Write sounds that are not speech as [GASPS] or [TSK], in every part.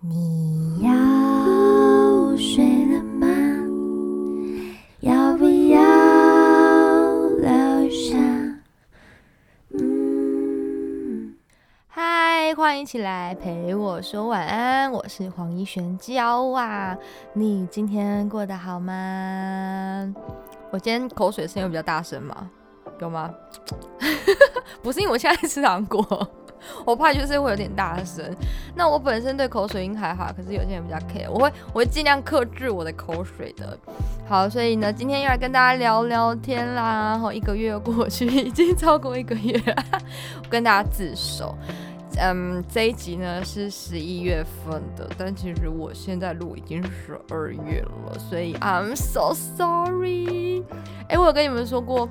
你要睡了吗？要不要留下？嗯，嗨，欢迎起来陪我说晚安，我是黄一璇娇啊。你今天过得好吗？我今天口水声音比较大声吗？有吗？[TSK] 不是因为我现在吃糖果。我怕就是会有点大声。那我本身对口水音还好，可是有些人比较 care，我会我会尽量克制我的口水的。好，所以呢，今天又来跟大家聊聊天啦。然后一个月过去，[LAUGHS] 已经超过一个月，我跟大家自首。嗯，这一集呢是十一月份的，但其实我现在录已经十二月了，所以 I'm so sorry。哎，我有跟你们说过。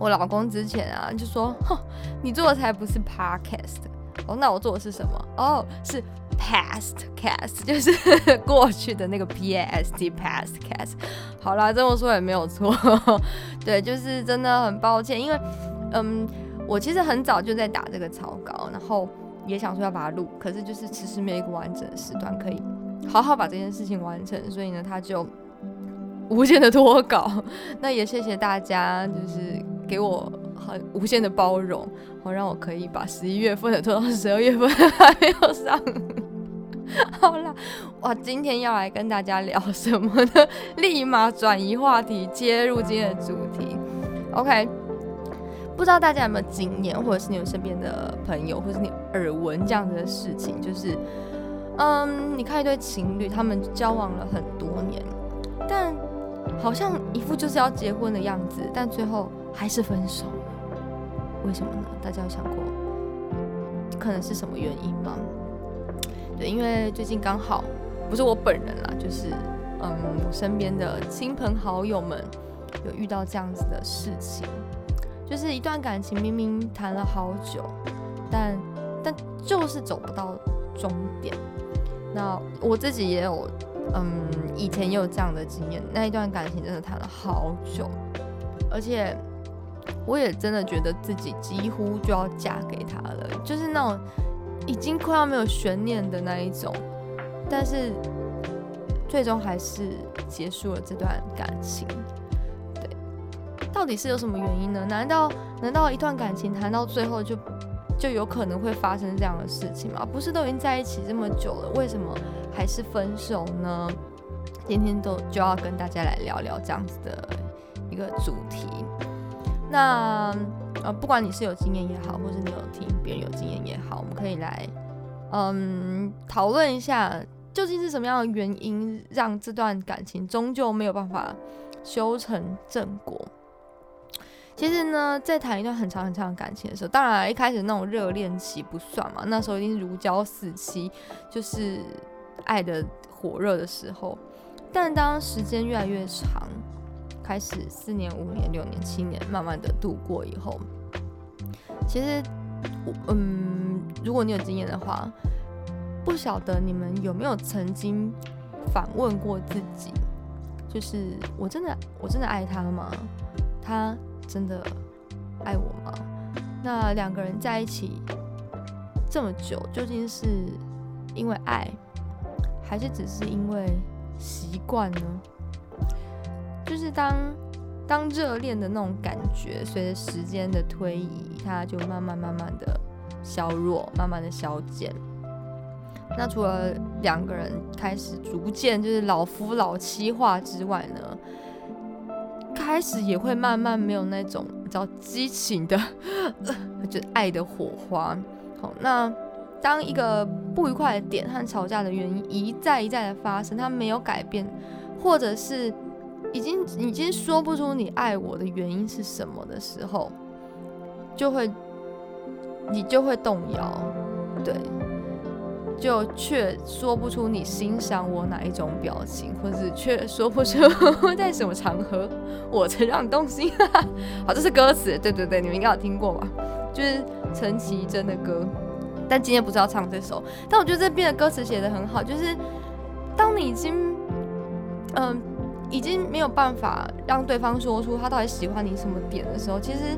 我老公之前啊就说：“哼，你做的才不是 podcast 哦，那我做的是什么？哦，是 past cast，[LAUGHS] 就是 [LAUGHS] 过去的那个 p a s t past cast。好啦，这么说也没有错，[LAUGHS] 对，就是真的很抱歉，因为嗯，我其实很早就在打这个草稿，然后也想说要把它录，可是就是迟迟没有一个完整的时段可以好好把这件事情完成，所以呢，他就无限的拖稿。那也谢谢大家，就是。给我很无限的包容，好让我可以把十一月份的拖到十二月份 [LAUGHS] 还没有上。[LAUGHS] 好啦，哇，今天要来跟大家聊什么呢？立马转移话题，接入今天的主题。OK，不知道大家有没有经验，或者是你有身边的朋友，或者是你耳闻这样子的事情，就是，嗯，你看一对情侣，他们交往了很多年，但好像一副就是要结婚的样子，但最后。还是分手，为什么呢？大家有想过，可能是什么原因吗？对，因为最近刚好不是我本人啦，就是嗯，身边的亲朋好友们有遇到这样子的事情，就是一段感情明明谈了好久，但但就是走不到终点。那我自己也有，嗯，以前也有这样的经验，那一段感情真的谈了好久，而且。我也真的觉得自己几乎就要嫁给他了，就是那种已经快要没有悬念的那一种，但是最终还是结束了这段感情。对，到底是有什么原因呢？难道难道一段感情谈到最后就就有可能会发生这样的事情吗？不是都已经在一起这么久了，为什么还是分手呢？今天都就要跟大家来聊聊这样子的一个主题。那呃，不管你是有经验也好，或是你有听别人有经验也好，我们可以来嗯讨论一下，究竟是什么样的原因让这段感情终究没有办法修成正果？其实呢，在谈一段很长很长的感情的时候，当然一开始那种热恋期不算嘛，那时候一定是如胶似漆，就是爱的火热的时候。但当时间越来越长，开始四年、五年、六年、七年，慢慢的度过以后，其实，嗯，如果你有经验的话，不晓得你们有没有曾经反问过自己，就是我真的我真的爱他吗？他真的爱我吗？那两个人在一起这么久，究竟是因为爱，还是只是因为习惯呢？就是当当热恋的那种感觉，随着时间的推移，它就慢慢慢慢的削弱，慢慢的消减。那除了两个人开始逐渐就是老夫老妻化之外呢，开始也会慢慢没有那种比较激情的，[LAUGHS] 就爱的火花。好，那当一个不愉快的点和吵架的原因一再一再的发生，它没有改变，或者是。已经已经说不出你爱我的原因是什么的时候，就会你就会动摇，对，就却说不出你欣赏我哪一种表情，或者却说不出 [LAUGHS] 在什么场合我曾让你动心。[LAUGHS] 好，这是歌词，对对对，你们应该有听过吧？就是陈绮贞的歌，但今天不是要唱这首，但我觉得这边的歌词写的很好，就是当你已经嗯。已经没有办法让对方说出他到底喜欢你什么点的时候，其实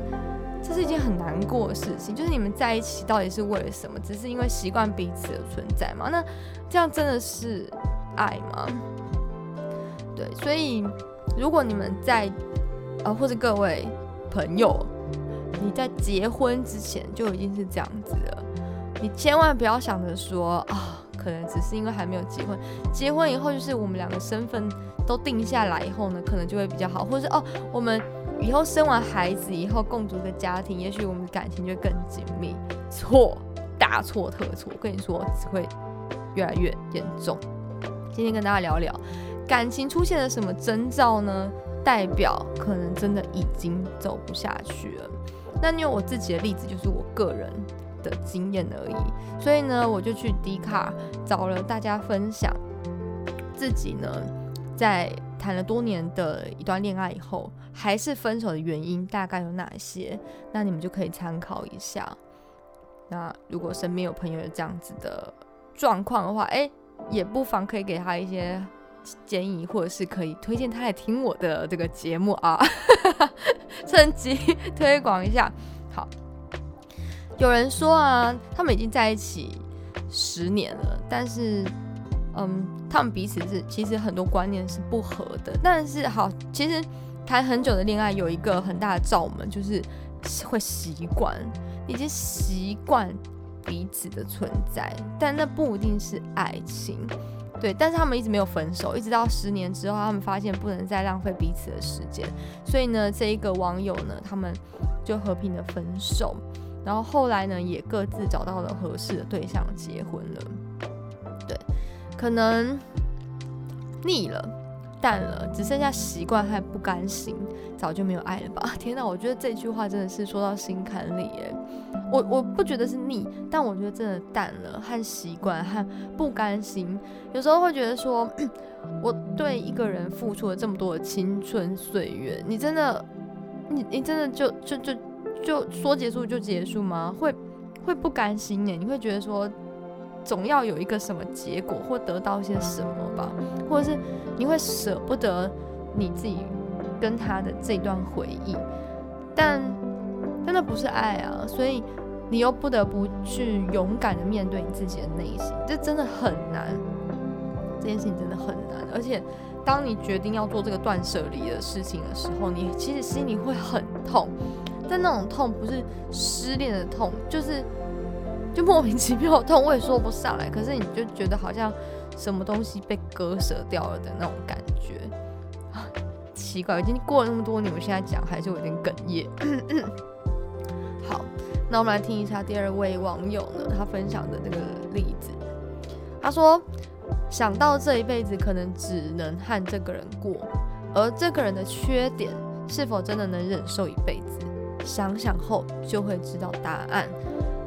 这是一件很难过的事情。就是你们在一起到底是为了什么？只是因为习惯彼此的存在吗？那这样真的是爱吗？对，所以如果你们在呃，或者各位朋友，你在结婚之前就已经是这样子了，你千万不要想着说啊。可能只是因为还没有结婚，结婚以后就是我们两个身份都定下来以后呢，可能就会比较好，或者是哦，我们以后生完孩子以后共组个家庭，也许我们的感情就更紧密。错，大错特错！我跟你说，只会越来越严重。今天跟大家聊聊，感情出现了什么征兆呢？代表可能真的已经走不下去了。那因为我自己的例子，就是我个人。的经验而已，所以呢，我就去 D 卡找了大家分享自己呢，在谈了多年的一段恋爱以后，还是分手的原因大概有哪些？那你们就可以参考一下。那如果身边有朋友有这样子的状况的话，哎，也不妨可以给他一些建议，或者是可以推荐他来听我的这个节目啊，[LAUGHS] 趁机 [LAUGHS] 推广一下。好。有人说啊，他们已经在一起十年了，但是，嗯，他们彼此是其实很多观念是不合的。但是好，其实谈很久的恋爱有一个很大的罩门，就是会习惯，已经习惯彼此的存在，但那不一定是爱情，对。但是他们一直没有分手，一直到十年之后，他们发现不能再浪费彼此的时间，所以呢，这一个网友呢，他们就和平的分手。然后后来呢，也各自找到了合适的对象结婚了。对，可能腻了、淡了，只剩下习惯和不甘心，早就没有爱了吧？[LAUGHS] 天哪，我觉得这句话真的是说到心坎里耶。我我不觉得是腻，但我觉得真的淡了，和习惯和不甘心。有时候会觉得说，[CLEARS THROAT] 我对一个人付出了这么多的青春岁月，你真的，你你真的就就就。就说结束就结束吗？会会不甘心耶？你会觉得说总要有一个什么结果或得到一些什么吧？或者是你会舍不得你自己跟他的这段回忆？但真的不是爱啊，所以你又不得不去勇敢的面对你自己的内心，这真的很难。这件事情真的很难，而且当你决定要做这个断舍离的事情的时候，你其实心里会很痛。但那种痛不是失恋的痛，就是就莫名其妙的痛，我也说不上来。可是你就觉得好像什么东西被割舍掉了的那种感觉，[SIGHS] 奇怪，已经过了那么多年，我现在讲还是有点哽咽。[COUGHS] 好，那我们来听一下第二位网友呢，他分享的那个例子。他说，想到这一辈子可能只能和这个人过，而这个人的缺点是否真的能忍受一辈子？想想后就会知道答案，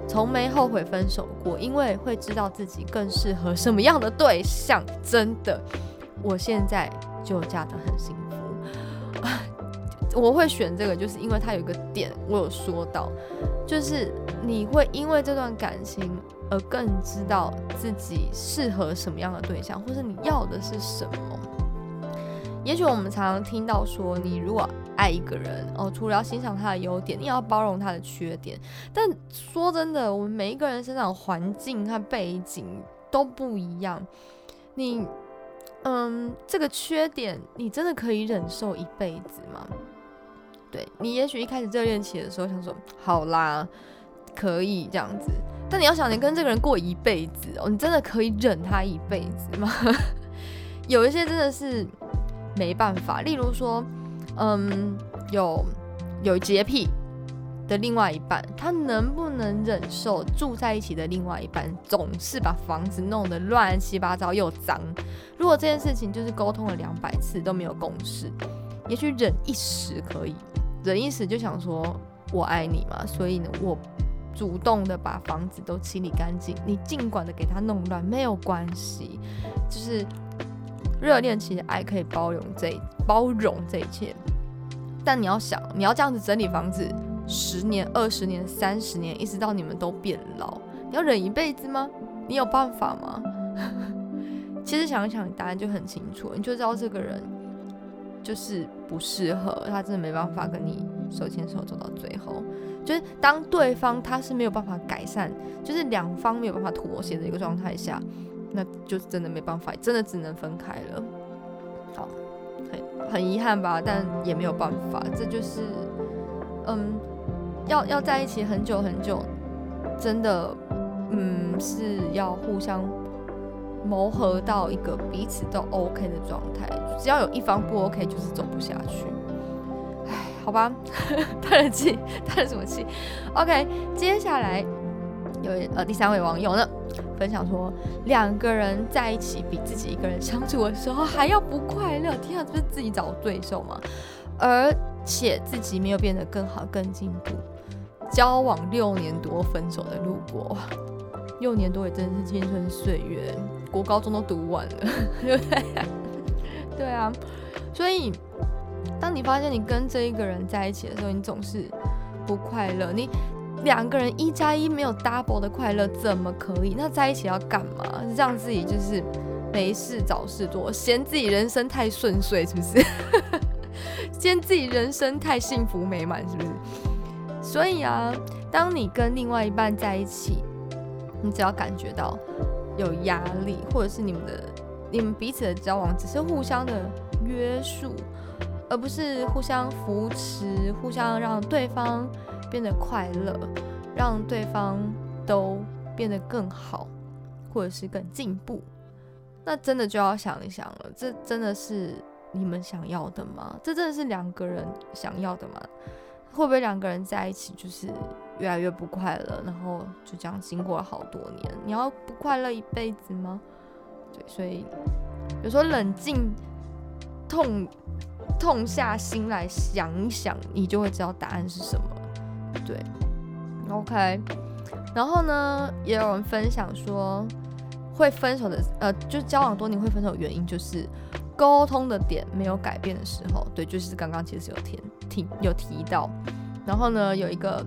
从没后悔分手过，因为会知道自己更适合什么样的对象。真的，我现在就嫁得很幸福。[LAUGHS] 我会选这个，就是因为他有一个点，我有说到，就是你会因为这段感情而更知道自己适合什么样的对象，或是你要的是什么。也许我们常常听到说，你如果爱一个人哦，除了要欣赏他的优点，你也要包容他的缺点。但说真的，我们每一个人生长环境和背景都不一样。你，嗯，这个缺点你真的可以忍受一辈子吗？对你，也许一开始热恋期的时候想说，好啦，可以这样子。但你要想，你跟这个人过一辈子哦，你真的可以忍他一辈子吗？[LAUGHS] 有一些真的是没办法，例如说。嗯，有有洁癖的另外一半，他能不能忍受住在一起的另外一半总是把房子弄得乱七八糟又脏？如果这件事情就是沟通了两百次都没有共识，也许忍一时可以，忍一时就想说我爱你嘛，所以呢，我主动的把房子都清理干净，你尽管的给他弄乱没有关系，就是热恋期的爱可以包容这包容这一切。但你要想，你要这样子整理房子十年、二十年、三十年，一直到你们都变老，你要忍一辈子吗？你有办法吗？[LAUGHS] 其实想一想，答案就很清楚，你就知道这个人就是不适合，他真的没办法跟你手牵手走到最后。就是当对方他是没有办法改善，就是两方没有办法妥协的一个状态下，那就真的没办法，真的只能分开了。好，很很遗憾吧，但也没有办法，这就是，嗯，要要在一起很久很久，真的，嗯，是要互相磨合到一个彼此都 OK 的状态，只要有一方不 OK，就是走不下去。唉，好吧，[LAUGHS] 叹了气，叹了什么气？OK，接下来有呃第三位网友呢分享说，两个人在一起比自己一个人相处的时候还要不快乐，天啊，这不是自己找罪受吗？而且自己没有变得更好、更进步，交往六年多分手的路过，六年多也真的是青春岁月，国高中都读完了，[LAUGHS] 对不对？[LAUGHS] 对啊，所以当你发现你跟这一个人在一起的时候，你总是不快乐，你两个人一加一没有 double 的快乐，怎么可以？那在一起要干嘛？让自己就是没事找事做，嫌自己人生太顺遂，是不是？[LAUGHS] 嫌自己人生太幸福美满，是不是？所以啊，当你跟另外一半在一起，你只要感觉到有压力，或者是你们的你们彼此的交往只是互相的约束，而不是互相扶持，互相让对方变得快乐，让对方都变得更好，或者是更进步，那真的就要想一想了，这真的是你们想要的吗？这真的是两个人想要的吗？会不会两个人在一起就是越来越不快乐，然后就这样经过了好多年，你要不快乐一辈子吗？对，所以有时候冷静、痛、痛下心来想一想，你就会知道答案是什么。对，OK。然后呢，也有人分享说，会分手的，呃，就交往多年会分手的原因就是沟通的点没有改变的时候。对，就是刚刚其实有提提有提到。然后呢，有一个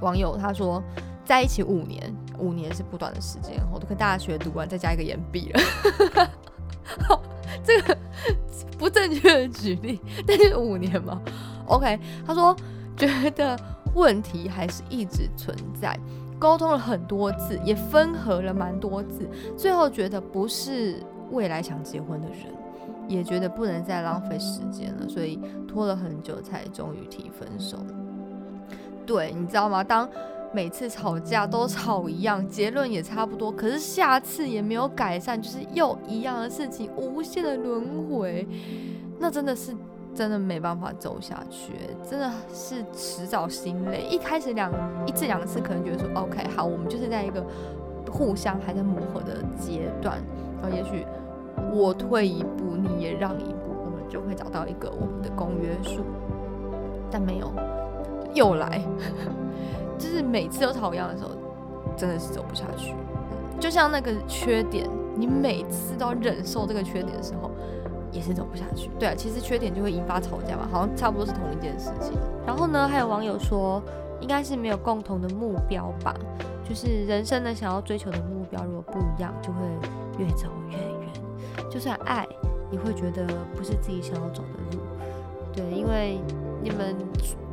网友他说，在一起五年，五年是不短的时间，我都跟大学读完，再加一个延毕了。[LAUGHS] 这个不正确的举例，但是五年嘛，OK。他说觉得问题还是一直存在，沟通了很多次，也分合了蛮多次，最后觉得不是未来想结婚的人，也觉得不能再浪费时间了，所以拖了很久才终于提分手。对，你知道吗？当每次吵架都吵一样，结论也差不多，可是下次也没有改善，就是又一样的事情，无限的轮回，那真的是真的没办法走下去，真的是迟早心累。一开始两一次两次可能觉得说 OK 好，我们就是在一个互相还在磨合的阶段，然后也许我退一步，你也让一步，我们就会找到一个我们的公约数，但没有。又来，[LAUGHS] 就是每次都吵一样的时候，真的是走不下去。就像那个缺点，你每次都要忍受这个缺点的时候，也是走不下去。对啊，其实缺点就会引发吵架嘛，好像差不多是同一件事情。然后呢，还有网友说，应该是没有共同的目标吧，就是人生的想要追求的目标如果不一样，就会越走越远。就算爱，也会觉得不是自己想要走的路。对，因为你们。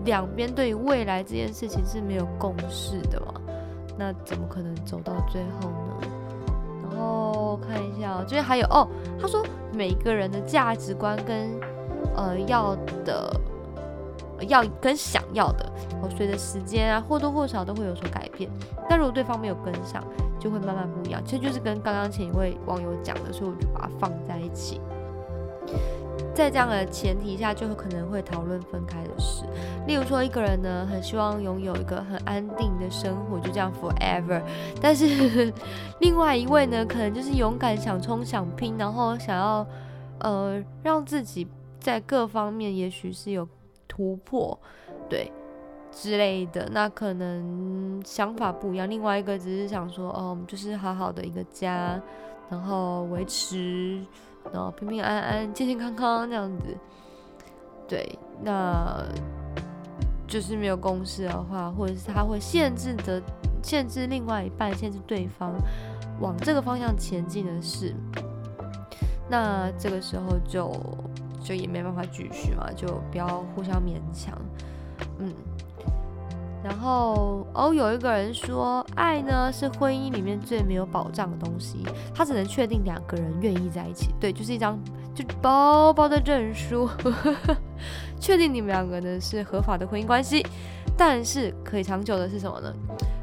两边对于未来这件事情是没有共识的嘛？那怎么可能走到最后呢？然后看一下哦，这边还有哦，他说每个人的价值观跟呃要的要跟想要的，哦随着时间啊或多或少都会有所改变。但如果对方没有跟上，就会慢慢不一样。其实就是跟刚刚前一位网友讲的，所以我就把它放在一起。在这样的前提下，就可能会讨论分开的事。例如说，一个人呢很希望拥有一个很安定的生活，就这样 forever。但是 [LAUGHS] 另外一位呢，可能就是勇敢想冲想拼，然后想要呃让自己在各方面也许是有突破，对之类的。那可能想法不一样。另外一个只是想说，哦，就是好好的一个家，然后维持。然后平平安安、健健康康这样子，对，那就是没有公式的话，或者是他会限制的、限制另外一半、限制对方往这个方向前进的事，那这个时候就就也没办法继续嘛，就不要互相勉强。嗯。然后哦，有一个人说，爱呢是婚姻里面最没有保障的东西，他只能确定两个人愿意在一起，对，就是一张就薄薄的证书，[LAUGHS] 确定你们两个呢是合法的婚姻关系。但是可以长久的是什么呢？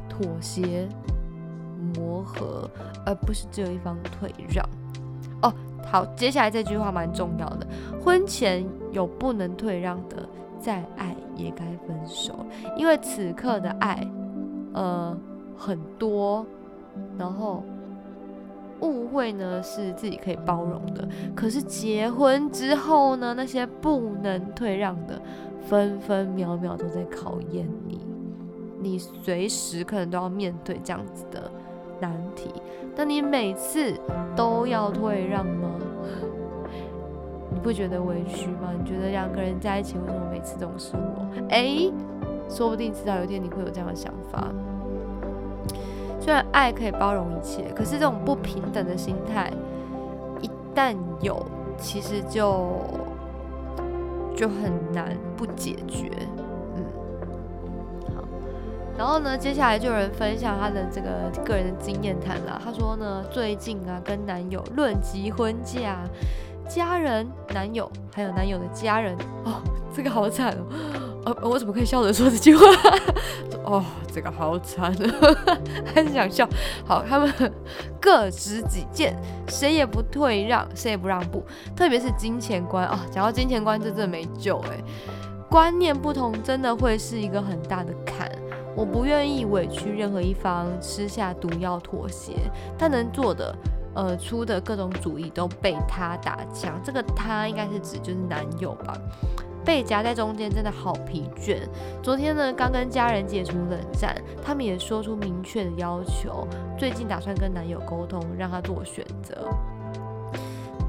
妥协、磨合，而不是只有一方退让。哦，好，接下来这句话蛮重要的，婚前有不能退让的，再爱也该分手，因为此刻的爱，呃，很多，然后误会呢是自己可以包容的，可是结婚之后呢，那些不能退让的。分分秒秒都在考验你，你随时可能都要面对这样子的难题。但你每次都要退让吗？你不觉得委屈吗？你觉得两个人在一起，为什么每次都是我？哎，说不定迟早有一天你会有这样的想法。虽然爱可以包容一切，可是这种不平等的心态一旦有，其实就。就很难不解决，嗯，好，然后呢，接下来就有人分享他的这个个人的经验谈了。他说呢，最近啊，跟男友论及婚嫁，家人、男友还有男友的家人，哦，这个好惨哦，呃，我怎么可以笑着说这句话？[LAUGHS] 哦，这个好惨，[LAUGHS] 很想笑。好，他们各执己见，谁也不退让，谁也不让步。特别是金钱观啊，讲到金钱观，这真的没救哎。观念不同，真的会是一个很大的坎。我不愿意委屈任何一方，吃下毒药妥协，但能做的，呃，出的各种主意都被他打枪。这个他应该是指就是男友吧。被夹在中间真的好疲倦。昨天呢，刚跟家人解除冷战，他们也说出明确的要求，最近打算跟男友沟通，让他做选择。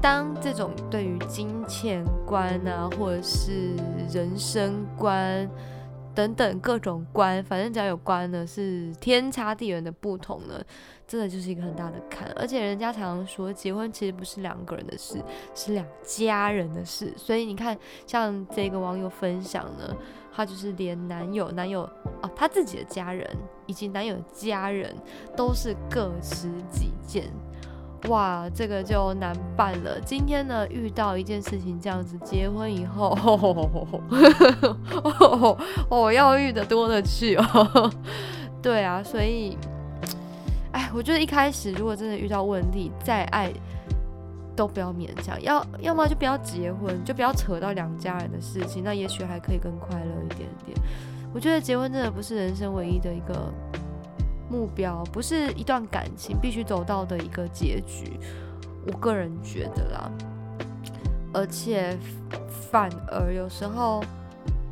当这种对于金钱观啊，或者是人生观。等等各种观，反正只要有关呢，是天差地远的不同呢，真的就是一个很大的坎。而且人家常常说，结婚其实不是两个人的事，是两家人的事。所以你看，像这个网友分享呢，他就是连男友、男友哦，他自己的家人以及男友的家人都是各持己见。哇，这个就难办了。今天呢，遇到一件事情，这样子，结婚以后，[LAUGHS] 我要遇的多了去哦。[LAUGHS] 对啊，所以，哎，我觉得一开始如果真的遇到问题，再爱都不要勉强，要要么就不要结婚，就不要扯到两家人的事情，那也许还可以更快乐一点点。我觉得结婚真的不是人生唯一的一个。目标不是一段感情必须走到的一个结局，我个人觉得啦，而且反而有时候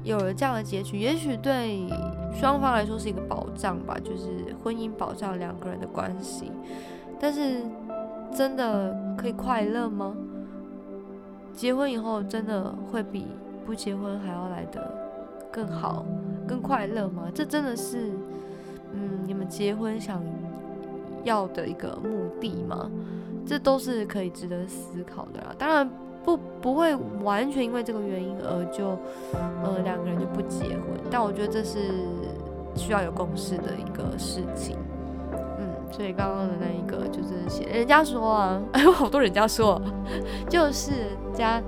有了这样的结局，也许对双方来说是一个保障吧，就是婚姻保障两个人的关系。但是真的可以快乐吗？结婚以后真的会比不结婚还要来的更好、更快乐吗？这真的是。嗯，你们结婚想要的一个目的吗？这都是可以值得思考的啦。当然不不会完全因为这个原因而就呃两个人就不结婚，但我觉得这是需要有共识的一个事情。嗯，所以刚刚的那一个就是写人家说啊，[LAUGHS] 哎有好多人家说，[LAUGHS] 就是家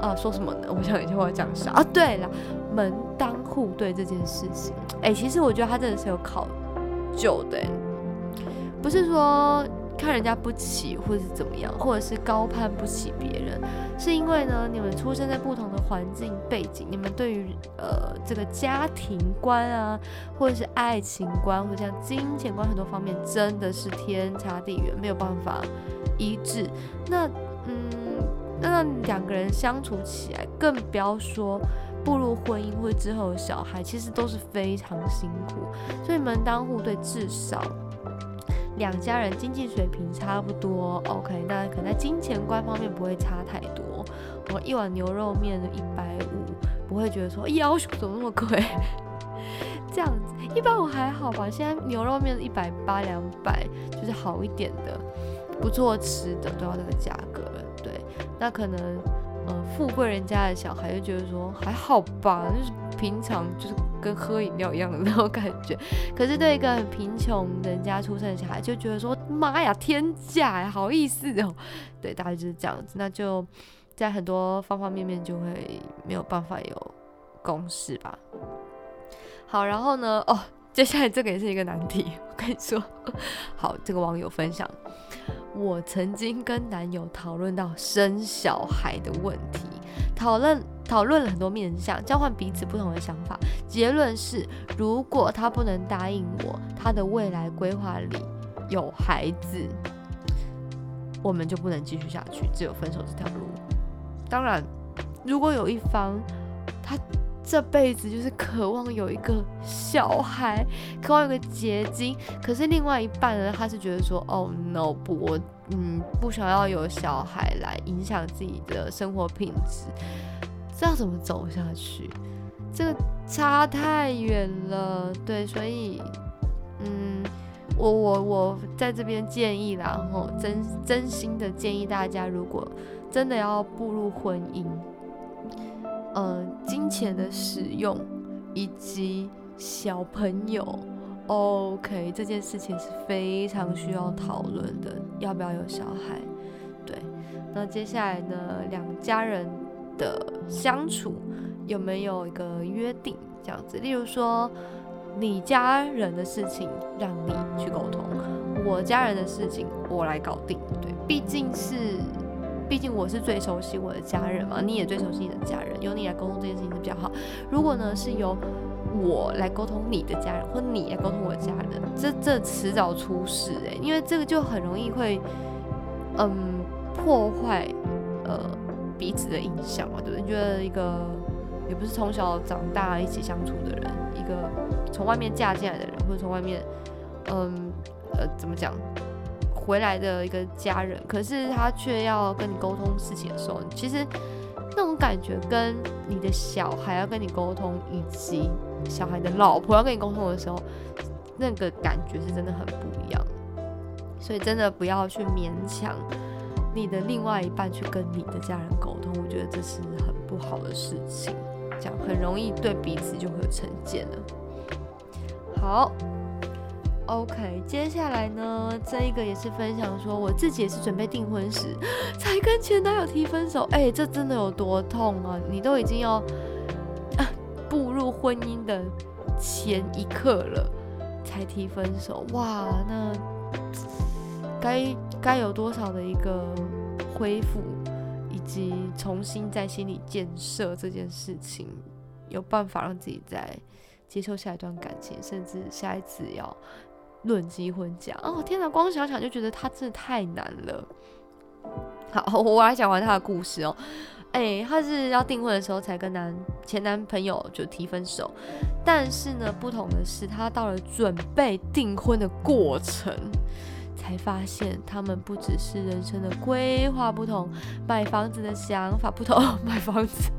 啊说什么呢？我想一下我要讲啥啊？对了，门当户对这件事情。哎，其实我觉得他真的是有考究的，不是说看人家不起，或者是怎么样，或者是高攀不起别人，是因为呢，你们出生在不同的环境背景，你们对于呃这个家庭观啊，或者是爱情观，或者像金钱观很多方面，真的是天差地远，没有办法一致。那嗯，那两个人相处起来，更不要说。步入婚姻或者之后的小孩，其实都是非常辛苦，所以门当户对，至少两家人经济水平差不多，OK，那可能在金钱观方面不会差太多。我一碗牛肉面一百五，不会觉得说要求怎么那么贵？[LAUGHS] 这样子一般我还好吧？现在牛肉面一百八两百，就是好一点的，不错吃的都要这个价格了。对，那可能。呃，富贵人家的小孩就觉得说还好吧，就是平常就是跟喝饮料一样的那种感觉。可是对一个很贫穷人家出生的小孩，就觉得说妈呀，天价呀，好意思哦。对，大概就是这样子。那就在很多方方面面就会没有办法有共识吧。好，然后呢，哦。接下来这个也是一个难题，我跟你说，[LAUGHS] 好，这个网友分享，我曾经跟男友讨论到生小孩的问题，讨论讨论了很多面向，交换彼此不同的想法，结论是，如果他不能答应我，他的未来规划里有孩子，我们就不能继续下去，只有分手这条路。当然，如果有一方他。这辈子就是渴望有一个小孩，渴望有个结晶。可是另外一半呢，他是觉得说，哦，no，不，我嗯不想要有小孩来影响自己的生活品质，这要怎么走下去？这个差太远了，对，所以嗯，我我我在这边建议啦，然后真真心的建议大家，如果真的要步入婚姻。呃，金钱的使用以及小朋友，OK，这件事情是非常需要讨论的。要不要有小孩？对，那接下来呢，两家人的相处有没有一个约定？这样子，例如说，你家人的事情让你去沟通，我家人的事情我来搞定。对，毕竟是。毕竟我是最熟悉我的家人嘛，你也最熟悉你的家人，由你来沟通这件事情是比较好。如果呢是由我来沟通你的家人，或你来沟通我的家人，这这迟早出事诶，因为这个就很容易会嗯破坏呃彼此的印象嘛，对不对？你觉得一个也不是从小长大一起相处的人，一个从外面嫁进来的人，或者从外面嗯呃怎么讲？回来的一个家人，可是他却要跟你沟通事情的时候，其实那种感觉跟你的小孩要跟你沟通，以及小孩的老婆要跟你沟通的时候，那个感觉是真的很不一样。所以真的不要去勉强你的另外一半去跟你的家人沟通，我觉得这是很不好的事情，这样很容易对彼此就会有成见了。好。OK，接下来呢，这一个也是分享说，我自己也是准备订婚时 [GASPS] 才跟前男友提分手。哎，这真的有多痛啊！你都已经要步入婚姻的前一刻了，才提分手，哇，那该该有多少的一个恢复，以及重新在心理建设这件事情，有办法让自己再接受下一段感情，甚至下一次要。论及婚嫁哦，天哪！光想想就觉得他真的太难了。好，[LAUGHS] 我来讲完他的故事哦。哎，他是要订婚的时候才跟男前男朋友就提分手，但是呢，不同的是，他到了准备订婚的过程。才发现，他们不只是人生的规划不同，买房子的想法不同。[LAUGHS] 买房子，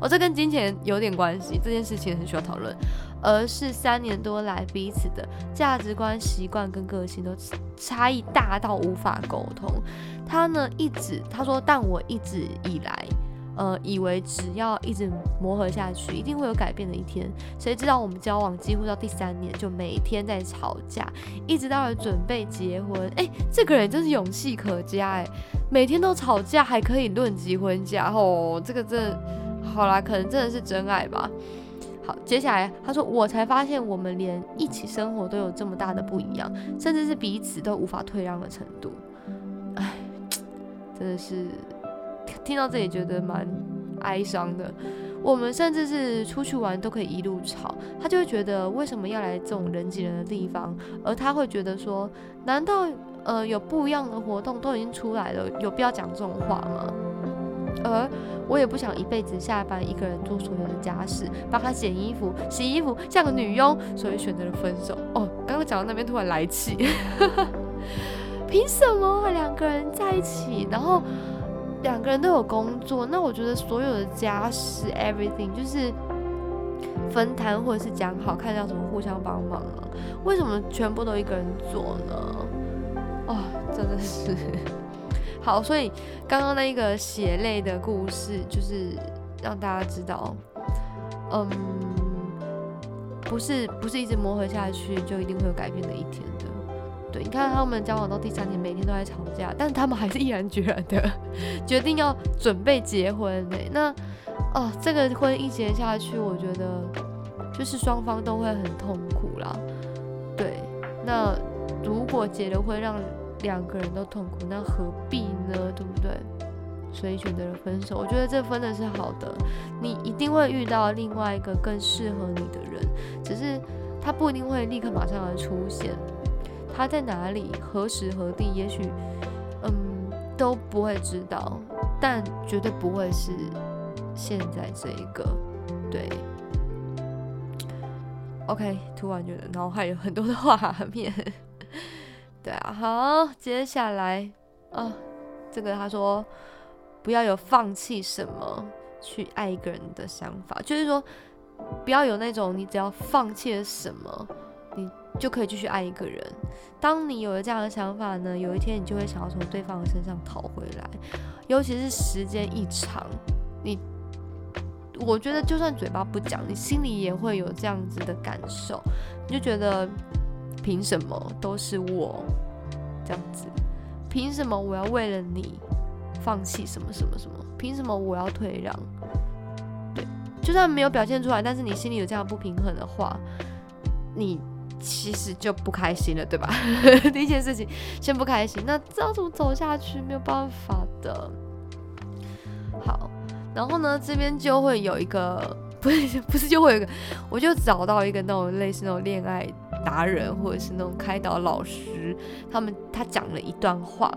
哦，这跟金钱有点关系，这件事情很需要讨论。而是三年多来，彼此的价值观、习惯跟个性都差异大到无法沟通。他呢，一直他说，但我一直以来。呃，以为只要一直磨合下去，一定会有改变的一天。谁知道我们交往几乎到第三年，就每天在吵架，一直到了准备结婚。哎，这个人真是勇气可嘉哎，每天都吵架还可以论及婚嫁哦，这个真好啦，可能真的是真爱吧。好，接下来他说，我才发现我们连一起生活都有这么大的不一样，甚至是彼此都无法退让的程度。哎，真的是。听到这里觉得蛮哀伤的。我们甚至是出去玩都可以一路吵，他就会觉得为什么要来这种人挤人的地方？而他会觉得说，难道呃有不一样的活动都已经出来了，有必要讲这种话吗？而我也不想一辈子下班一个人做所有的家事，帮他剪衣服、洗衣服，像个女佣，所以选择了分手。哦，刚刚讲到那边突然来气，[LAUGHS] 凭什么两个人在一起，然后？两个人都有工作，那我觉得所有的家事 everything 就是分摊或者是讲好看叫什么互相帮忙啊？为什么全部都一个人做呢？哦，真的是好，所以刚刚那一个血泪的故事，就是让大家知道，嗯，不是不是一直磨合下去就一定会有改变的一天的。对，你看他们交往到第三年，每天都在吵架，但是他们还是毅然决然的 [LAUGHS] 决定要准备结婚呢、那哦，这个婚一结下去，我觉得就是双方都会很痛苦啦。对，那如果结了婚让两个人都痛苦，那何必呢？对不对？所以选择了分手。我觉得这分的是好的，你一定会遇到另外一个更适合你的人，只是他不一定会立刻马上的出现。他在哪里、何时何地，也许嗯都不会知道，但绝对不会是现在这一个。对，OK，突然觉得脑海有很多的画面。[LAUGHS] 对啊，好，接下来啊，这个他说不要有放弃什么去爱一个人的想法，就是说不要有那种你只要放弃了什么，就可以继续爱一个人。当你有了这样的想法呢，有一天你就会想要从对方的身上讨回来，尤其是时间一长，你我觉得就算嘴巴不讲，你心里也会有这样子的感受，你就觉得凭什么都是我这样子？凭什么我要为了你放弃什么什么什么？凭什么我要退让？对，就算没有表现出来，但是你心里有这样不平衡的话，你。其实就不开心了，对吧？[LAUGHS] 第一件事情，先不开心，那这要怎么走下去？没有办法的。好，然后呢，这边就会有一个，不是不是就会有一个，我就找到一个那种类似那种恋爱达人或者是那种开导老师，他们他讲了一段话，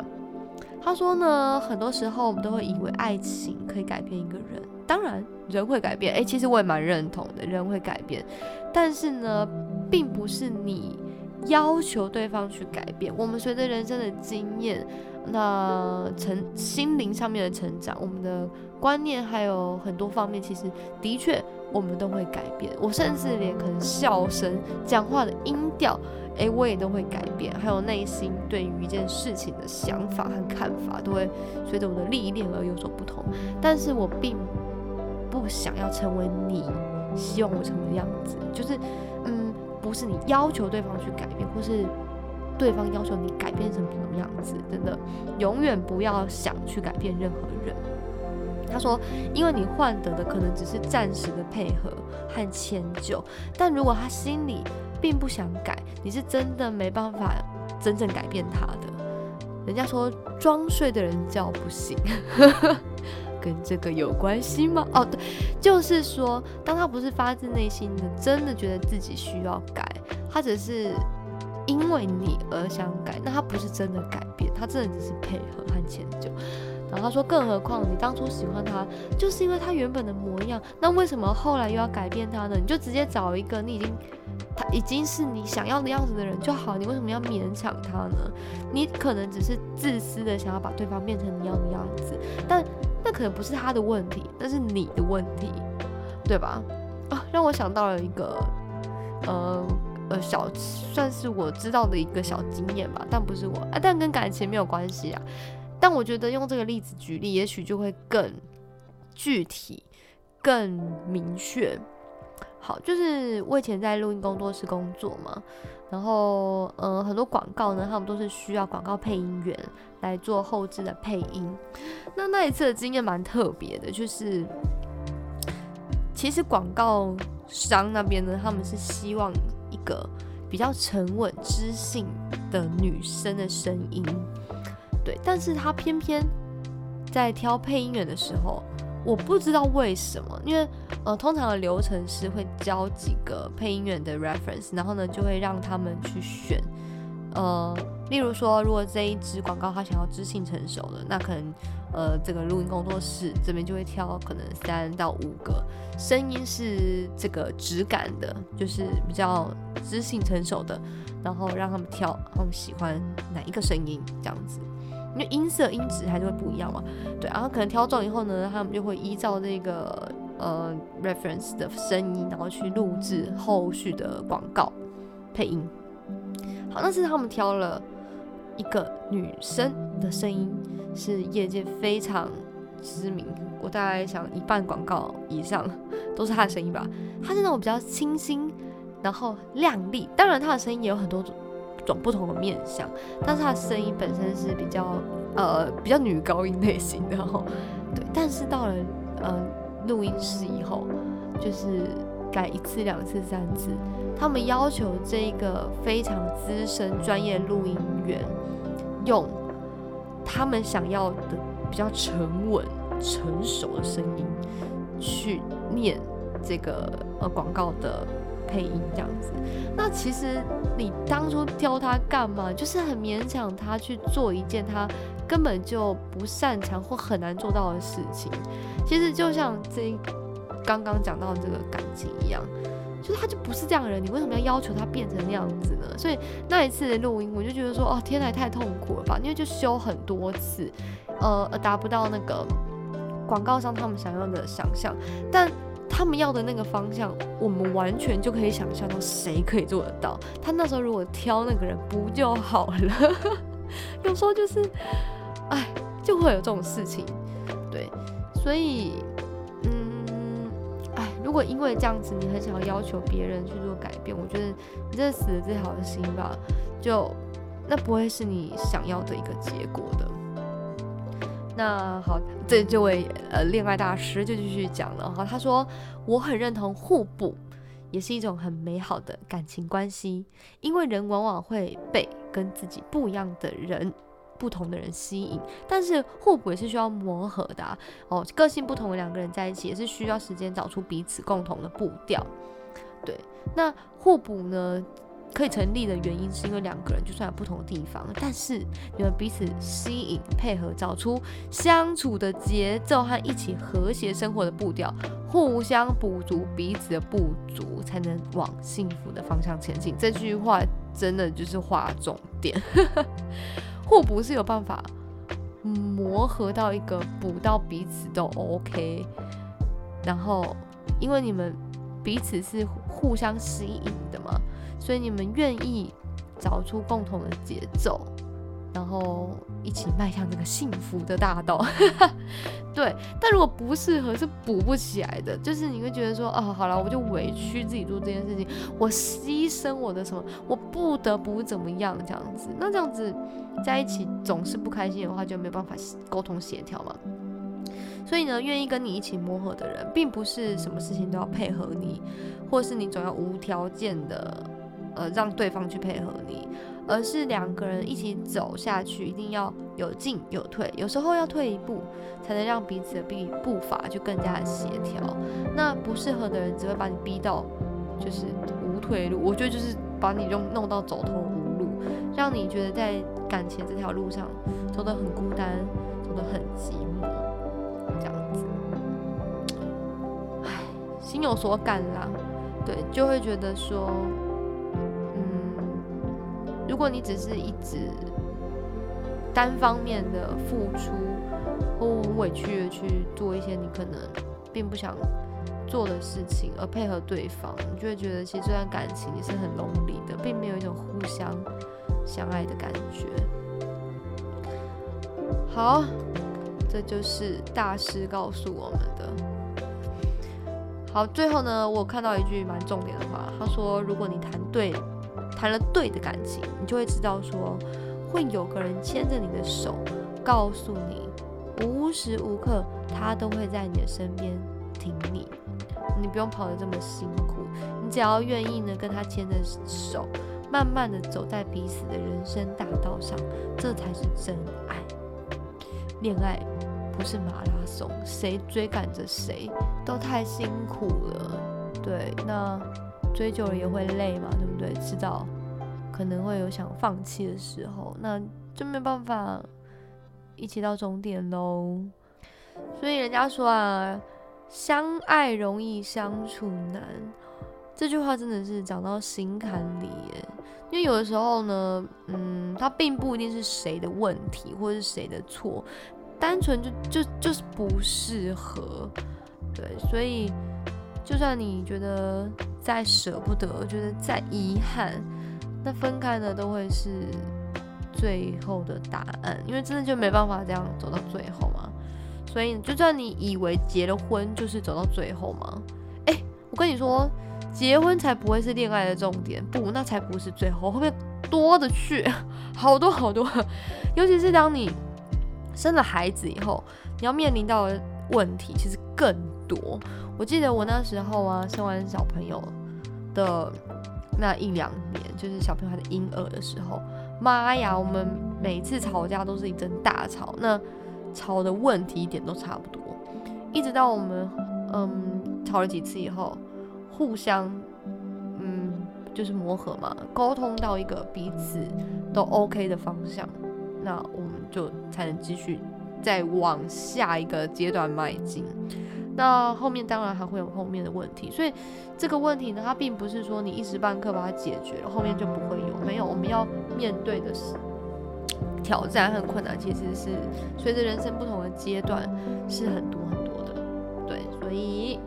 他说呢，很多时候我们都会以为爱情可以改变一个人，当然人会改变，诶，其实我也蛮认同的，人会改变，但是呢。并不是你要求对方去改变，我们随着人生的经验，那成心灵上面的成长，我们的观念还有很多方面，其实的确我们都会改变。我甚至连可能笑声、讲话的音调，诶，我也都会改变。还有内心对于一件事情的想法和看法，都会随着我的历练而有所不同。但是我并不想要成为你希望我成为的样子，就是。不是你要求对方去改变，或是对方要求你改变成什么样子，真的永远不要想去改变任何人。他说，因为你换得的可能只是暂时的配合和迁就，但如果他心里并不想改，你是真的没办法真正改变他的。人家说装睡的人叫不醒。[LAUGHS] 跟这个有关系吗？哦，对，就是说，当他不是发自内心的，真的觉得自己需要改，他只是因为你而想改，那他不是真的改变，他真的只是配合和迁就。然后他说，更何况你当初喜欢他，就是因为他原本的模样，那为什么后来又要改变他呢？你就直接找一个你已经他已经是你想要的样子的人就好，你为什么要勉强他呢？你可能只是自私的想要把对方变成你要的样子，但。那可能不是他的问题，那是你的问题，对吧？啊，让我想到了一个，呃呃，小算是我知道的一个小经验吧，但不是我啊，但跟感情没有关系啊。但我觉得用这个例子举例，也许就会更具体、更明确。好，就是我以前在录音工作室工作嘛。然后，呃，很多广告呢，他们都是需要广告配音员来做后置的配音。那那一次的经验蛮特别的，就是其实广告商那边呢，他们是希望一个比较沉稳、知性的女生的声音，对。但是他偏偏在挑配音员的时候。我不知道为什么，因为呃，通常的流程是会教几个配音员的 reference，然后呢，就会让他们去选，呃，例如说，如果这一支广告他想要知性成熟的，那可能呃，这个录音工作室这边就会挑可能三到五个声音是这个质感的，就是比较知性成熟的，然后让他们挑他们喜欢哪一个声音这样子。因为音色、音质还是会不一样嘛，对，然后可能挑中以后呢，他们就会依照这个呃 reference 的声音，然后去录制后续的广告配音。好，那是他们挑了一个女生的声音，是业界非常知名，我大概想一半广告以上都是她的声音吧。她是那种比较清新，然后亮丽。当然，她的声音也有很多种不同的面相，但是她的声音本身是比较呃比较女高音类型的哈。对，但是到了呃录音室以后，就是改一次、两次、三次，他们要求这个非常资深专业录音员用他们想要的比较沉稳、成熟的声音去念这个呃广告的配音，这样子。那其实你当初挑他干嘛？就是很勉强他去做一件他根本就不擅长或很难做到的事情。其实就像这刚刚讲到这个感情一样，就是他就不是这样的人，你为什么要要求他变成那样子呢？所以那一次的录音，我就觉得说，哦，天哪，太痛苦了吧！因为就修很多次，呃，达不到那个广告商他们想要的想象，但他们要的那个方向，我们完全就可以想象到谁可以做得到。他那时候如果挑那个人不就好了？[LAUGHS] 有时候就是，哎，就会有这种事情，对，所以，果因为这样子，你很想要要求别人去做改变，我觉得你这死了最好的心吧，就那不会是你想要的一个结果的。那好，这这位呃恋爱大师就继续讲了哈，他说我很认同互补，也是一种很美好的感情关系，因为人往往会被跟自己不一样的人、不同的人吸引，但是互补也是需要磨合的啊哦，个性不同的两个人在一起也是需要时间找出彼此共同的步调。对，那互补呢？可以成立的原因，是因为两个人就算有不同的地方，但是你们彼此吸引、配合，找出相处的节奏和一起和谐生活的步调，互相补足彼此的不足，才能往幸福的方向前进。这句话真的就是划重点，互补是有办法磨合到一个补到彼此都 OK，然后因为你们彼此是互相吸引的嘛。所以你们愿意找出共同的节奏，然后一起迈向这个幸福的大道。[LAUGHS] 对，但如果不适合，是补不起来的。就是你会觉得说，哦，好了，我就委屈自己做这件事情，我牺牲我的什么，我不得不怎么样这样子。那这样子在一起总是不开心的话，就没有办法沟通协调嘛。所以呢，愿意跟你一起磨合的人，并不是什么事情都要配合你，或是你总要无条件的。呃，让对方去配合你，而是两个人一起走下去，一定要有进有退，有时候要退一步，才能让彼此的步步伐就更加的协调。那不适合的人只会把你逼到就是无退路，我觉得就是把你弄弄到走投无路，让你觉得在感情这条路上走得很孤单，走得很寂寞，这样子，唉，心有所感啦，对，就会觉得说。如果你只是一直单方面的付出，或委屈的去做一些你可能并不想做的事情，而配合对方，你就会觉得其实这段感情也是很 lonely 的，并没有一种互相相爱的感觉。好，这就是大师告诉我们的。好，最后呢，我看到一句蛮重点的话，他说：“如果你谈对。”谈了对的感情，你就会知道说，会有个人牵着你的手，告诉你无时无刻他都会在你的身边挺你，你不用跑得这么辛苦，你只要愿意呢跟他牵着手，慢慢的走在彼此的人生大道上，这才是真爱。恋爱不是马拉松，谁追赶着谁都太辛苦了。对，那。追久了也会累嘛，对不对？迟早可能会有想放弃的时候，那就没办法一起到终点喽。所以人家说啊，相爱容易相处难，这句话真的是讲到心坎里耶。因为有的时候呢，嗯，它并不一定是谁的问题或是谁的错，单纯就就就是不适合。对，所以就算你觉得。再舍不得，觉得再遗憾，那分开呢都会是最后的答案，因为真的就没办法这样走到最后嘛。所以，就算你以为结了婚就是走到最后吗，哎，我跟你说，结婚才不会是恋爱的重点，不，那才不是最后，后面多的去，好多好多，尤其是当你生了孩子以后，你要面临到的问题其实更多。我记得我那时候啊，生完小朋友的那一两年，就是小朋友还是婴儿的时候，妈呀，我们每次吵架都是一阵大吵，那吵的问题点都差不多，一直到我们嗯吵了几次以后，互相嗯就是磨合嘛，沟通到一个彼此都 OK 的方向，那我们就才能继续再往下一个阶段迈进。那后面当然还会有后面的问题，所以这个问题呢，它并不是说你一时半刻把它解决了，后面就不会有。没有，我们要面对的是挑战和困难，其实是随着人生不同的阶段是很多很多的。对，所以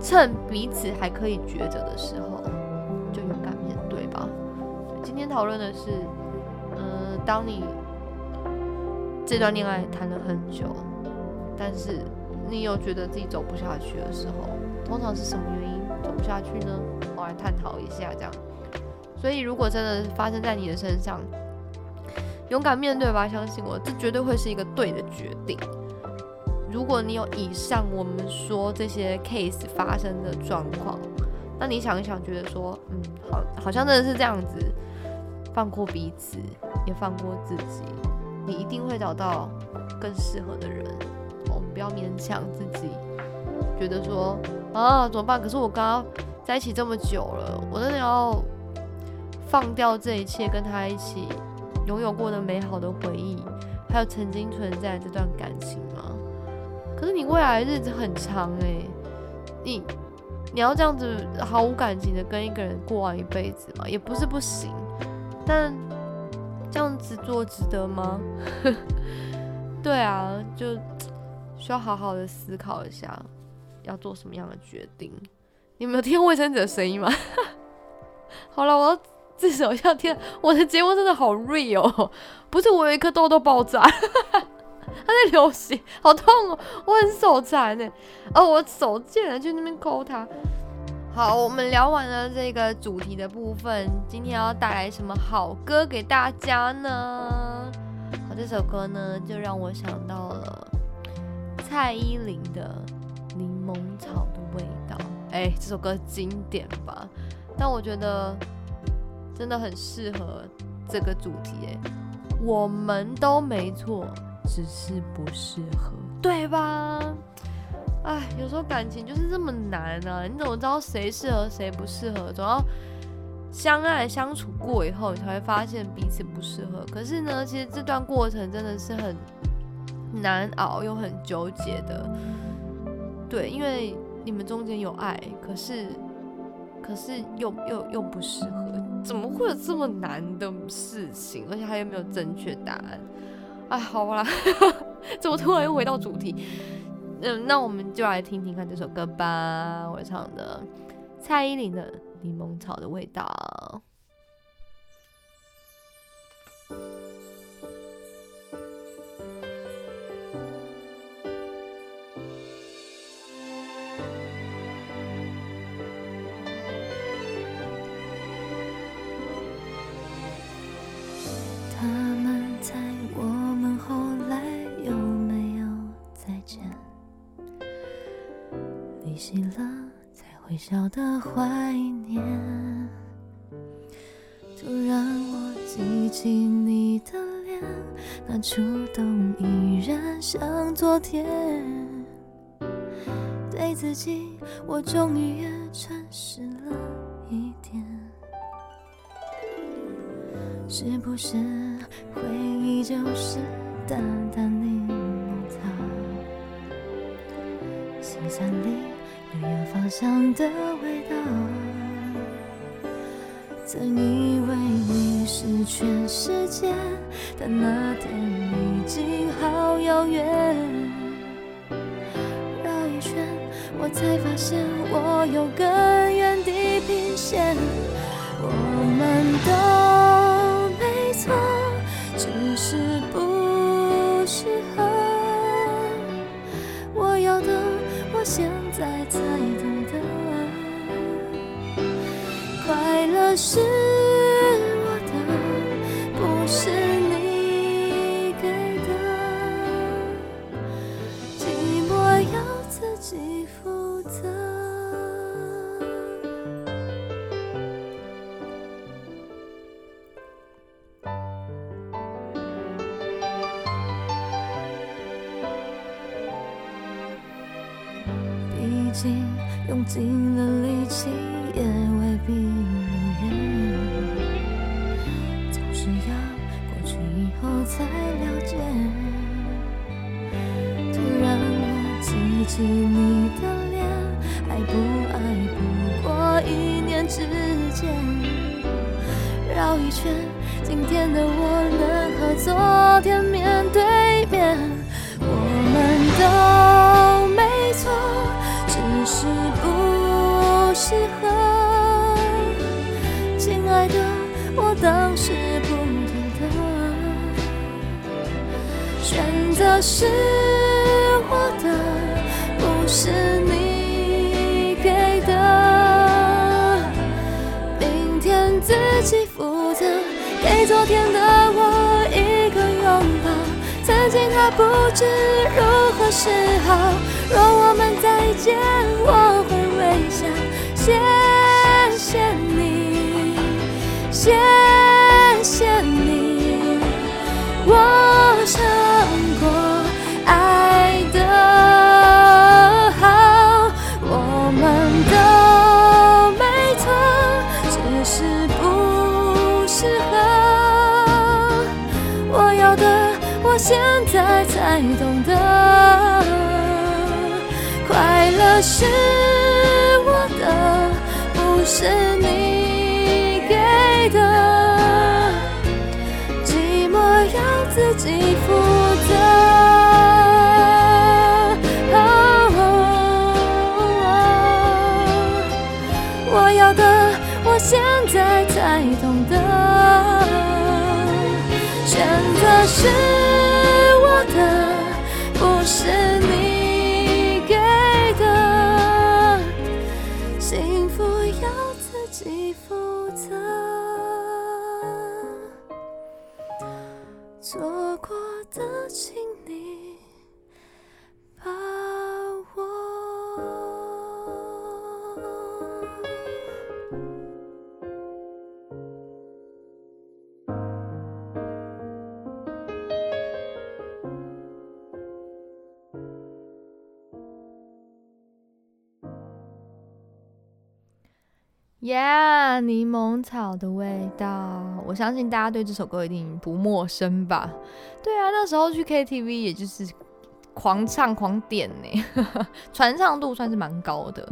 趁彼此还可以抉择的时候，就勇敢面对吧。今天讨论的是，嗯，当你这段恋爱谈了很久，但是你有觉得自己走不下去的时候，通常是什么原因走不下去呢？我来探讨一下，这样。所以，如果真的发生在你的身上，勇敢面对吧，相信我，这绝对会是一个对的决定。如果你有以上我们说这些 case 发生的状况，那你想一想，觉得说，嗯，好，好像真的是这样子，放过彼此，也放过自己，你一定会找到更适合的人。要勉强自己，觉得说啊怎么办？可是我刚刚在一起这么久了，我真的要放掉这一切，跟他一起拥有过的美好的回忆，还有曾经存在这段感情吗？可是你未来日子很长诶、你你要这样子毫无感情的跟一个人过完一辈子吗？也不是不行，但这样子做值得吗？[LAUGHS] 对啊，就需要好好的思考一下，要做什么样的决定。你们有听卫生纸的声音吗？[LAUGHS] 好了，我要自首一下。天，我的节目真的好 real，哦不是我有一颗痘痘爆炸，[LAUGHS] 它在流血，好痛哦，我很手残呢。哦，我手贱了，去那边抠它。好，我们聊完了这个主题的部分，今天要带来什么好歌给大家呢？好，这首歌呢，就让我想到了蔡依林的《柠檬草的味道》。哎，这首歌经典吧？但我觉得真的很适合这个主题。哎，我们都没错，只是不适合，对吧？哎，有时候感情就是这么难啊！你怎么知道谁适合谁不适合？总要相爱相处过以后，你才会发现彼此不适合。可是呢，其实这段过程真的是很难熬又很纠结的。对，因为你们中间有爱，可是可是又又又不适合，怎么会有这么难的事情？而且还有没有正确答案？哎，好啦，[LAUGHS] 怎么突然又回到主题？嗯，那我们就来听听看这首歌吧。我唱的蔡依林的《柠檬草的味道》。微笑的怀念。突然我记起你的脸，那触动依然像昨天。对自己，我终于也诚实了一点。是不是回忆就是淡淡香的味道？曾以为你是全世界，但那天已经好遥远。绕一圈，我才发现我有更远地平线。我们都是了解。突然我记起你的脸，爱不爱不过一念之间。绕一圈，今天的我能和昨天面对面，选择是我的，不是你给的。明天自己负责，给昨天的我一个拥抱。曾经他不知如何是好，若我们再见，我会微笑。谢谢你，谢谢你，我是我的，不是你错过的请你把握。Yeah 柠檬草的味道，我相信大家对这首歌一定不陌生吧？对啊，那时候去 KTV 也就是狂唱狂点呢，[LAUGHS] 传唱度算是蛮高的。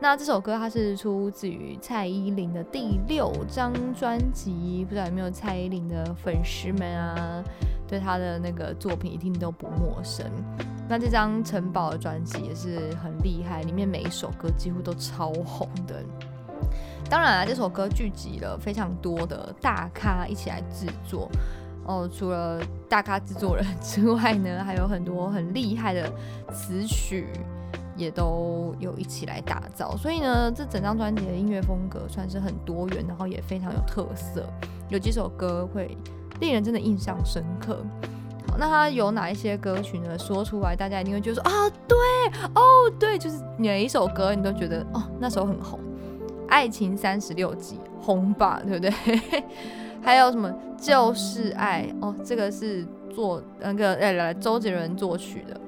那这首歌它是出自于蔡依林的第六张专辑，不知道有没有蔡依林的粉丝们啊？对她的那个作品一定都不陌生。那这张城堡的专辑也是很厉害，里面每一首歌几乎都超红的。当然啊，这首歌聚集了非常多的大咖一起来制作哦。除了大咖制作人之外呢，还有很多很厉害的词曲也都有一起来打造。所以呢，这整张专辑的音乐风格算是很多元，然后也非常有特色。有几首歌会令人真的印象深刻。好，那它有哪一些歌曲呢？说出来大家一定会觉得说啊，对哦，对，就是每一首歌你都觉得哦，那时候很红。爱情三十六计红吧，对不对？[LAUGHS] 还有什么就是爱哦，这个是做那个哎来周杰伦作曲的。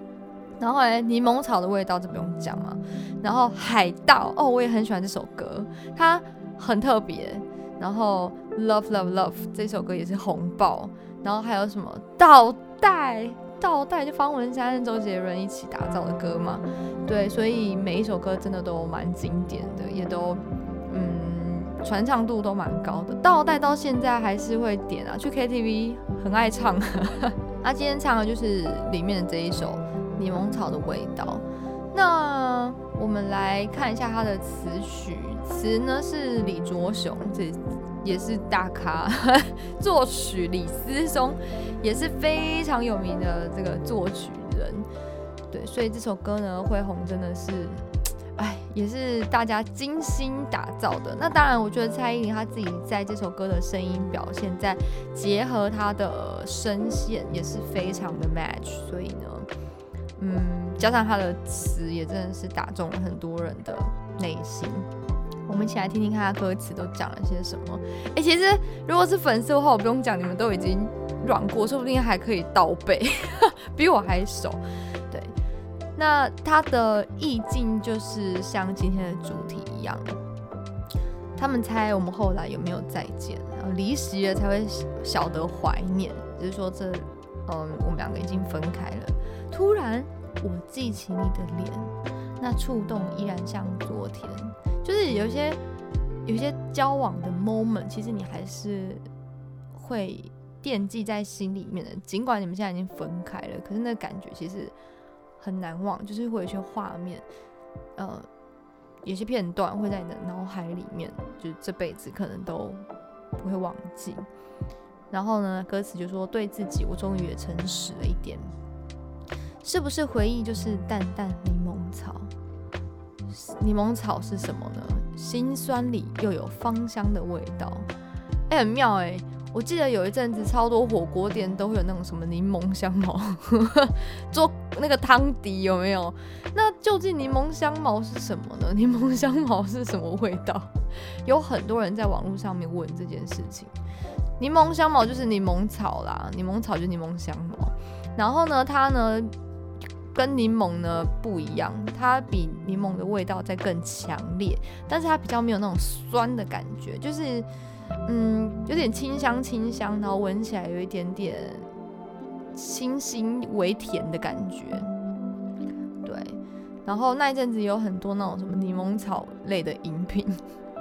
然后来柠檬草的味道，这不用讲嘛。然后海盗哦，我也很喜欢这首歌，它很特别。然后 Love Love Love 这首歌也是红爆。然后还有什么倒带？倒带就方文山跟周杰伦一起打造的歌嘛。对，所以每一首歌真的都蛮经典的，也都。嗯，传唱度都蛮高的，倒带到现在还是会点啊，去 KTV 很爱唱。[LAUGHS] 那今天唱的就是里面的这一首《柠檬草的味道》。那我们来看一下它的词曲，词呢是李卓雄，这也是大咖，[LAUGHS] 作曲李思松也是非常有名的这个作曲人。对，所以这首歌呢会红真的是。哎，也是大家精心打造的。那当然，我觉得蔡依林她自己在这首歌的声音表现，在结合她的声线也是非常的 match。所以呢，嗯，加上她的词也真的是打中了很多人的内心。我们一起来听听看她歌词都讲了些什么。哎，其实如果是粉丝的话，我不用讲，你们都已经软过，说不定还可以倒背，[LAUGHS] 比我还熟。那它的意境就是像今天的主题一样，他们猜我们后来有没有再见，然后离席了才会晓得怀念，就是说这，嗯，我们两个已经分开了。突然我记起你的脸，那触动依然像昨天，就是有些有些交往的 moment，其实你还是会惦记在心里面的，尽管你们现在已经分开了，可是那感觉其实。很难忘，就是会有一些画面，呃，有些片段会在你的脑海里面，就是这辈子可能都不会忘记。然后呢，歌词就说：“对自己，我终于也诚实了一点。”是不是回忆就是淡淡柠檬草？柠檬草是什么呢？心酸里又有芳香的味道，哎，很妙哎。我记得有一阵子，超多火锅店都会有那种什么柠檬香茅做那个汤底，有没有？那究竟柠檬香茅是什么呢？[LAUGHS] 柠檬香茅是什么味道？有很多人在网络上面问这件事情。柠檬香茅就是柠檬草啦，柠檬草就柠檬香茅。然后呢，它呢跟柠檬呢不一样，它比柠檬的味道再更强烈，但是它比较没有那种酸的感觉，就是。嗯，有点清香清香，然后闻起来有一点点清新微甜的感觉。对，然后那一阵子有很多那种什么柠檬草类的饮品，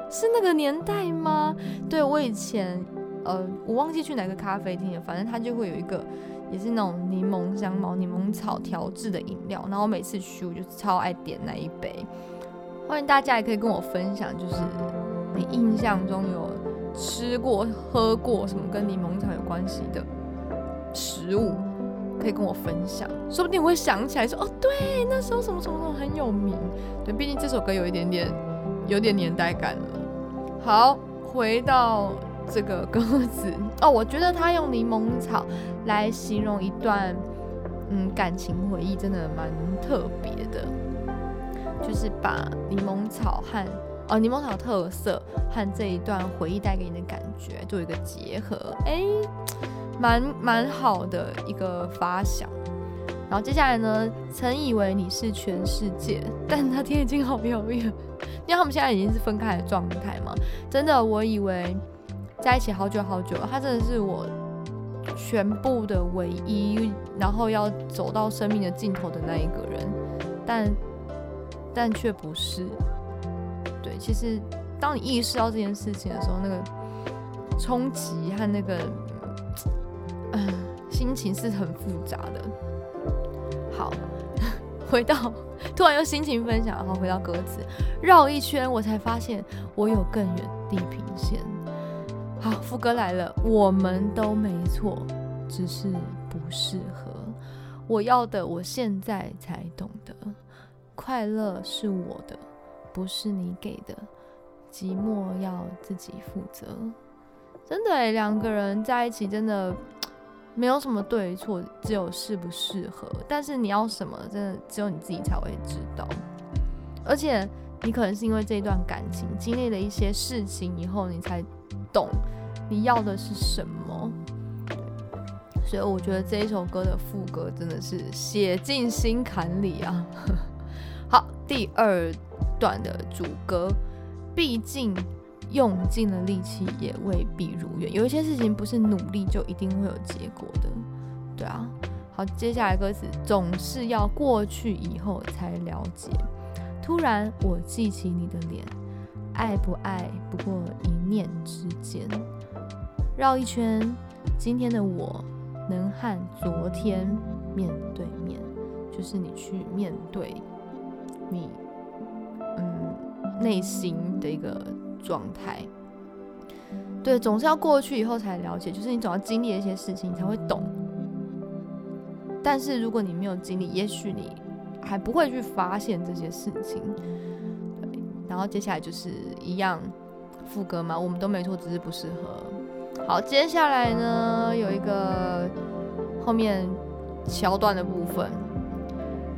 是那个年代吗？[LAUGHS] 对我以前，呃，我忘记去哪个咖啡厅了，反正它就会有一个，也是那种柠檬香茅、柠檬草调制的饮料，然后每次去我就超爱点那一杯。欢迎大家也可以跟我分享，就是你印象中有。吃过、喝过什么跟柠檬草有关系的食物，可以跟我分享，说不定我会想起来说，哦，对，那时候什么什么什么很有名。对，毕竟这首歌有一点点，有点年代感了。好，回到这个歌词哦，我觉得他用柠檬草来形容一段嗯感情回忆，真的蛮特别的，就是把柠檬草和。哦，柠檬草特色和这一段回忆带给你的感觉做一个结合，哎，蛮蛮好的一个发想。然后接下来呢，曾以为你是全世界，但那天已经好遥远。因为他们现在已经是分开的状态嘛，真的，我以为在一起好久好久，他真的是我全部的唯一，然后要走到生命的尽头的那一个人，但但却不是。其实当你意识到这件事情的时候，那个冲击和那个嗯心情是很复杂的。好，[LAUGHS] 回到突然又心情分享，然后回到歌词，绕一圈我才发现我有更远地平线。好，副歌来了，我们都没错，只是不适合。我要的，我现在才懂得，快乐是我的。不是你给的，寂寞要自己负责。真的，两个人在一起真的没有什么对错，只有适不适合。但是你要什么，真的只有你自己才会知道。而且你可能是因为这段感情经历了一些事情以后，你才懂你要的是什么。所以我觉得这一首歌的副歌真的是写进心坎里啊。第二。段的主歌，毕竟用尽了力气也未必如愿。有一些事情不是努力就一定会有结果的，对啊。好，接下来歌词总是要过去以后才了解。突然我记起你的脸，爱不爱不过一念之间。绕一圈，今天的我能和昨天面对面，就是你去面对你。嗯内心的一个状态，对，总是要过去以后才了解，就是你总要经历一些事情，你才会懂。但是如果你没有经历，也许你还不会去发现这些事情。然后接下来就是一样副歌嘛，我们都没错，只是不适合。好，接下来呢有一个后面桥段的部分，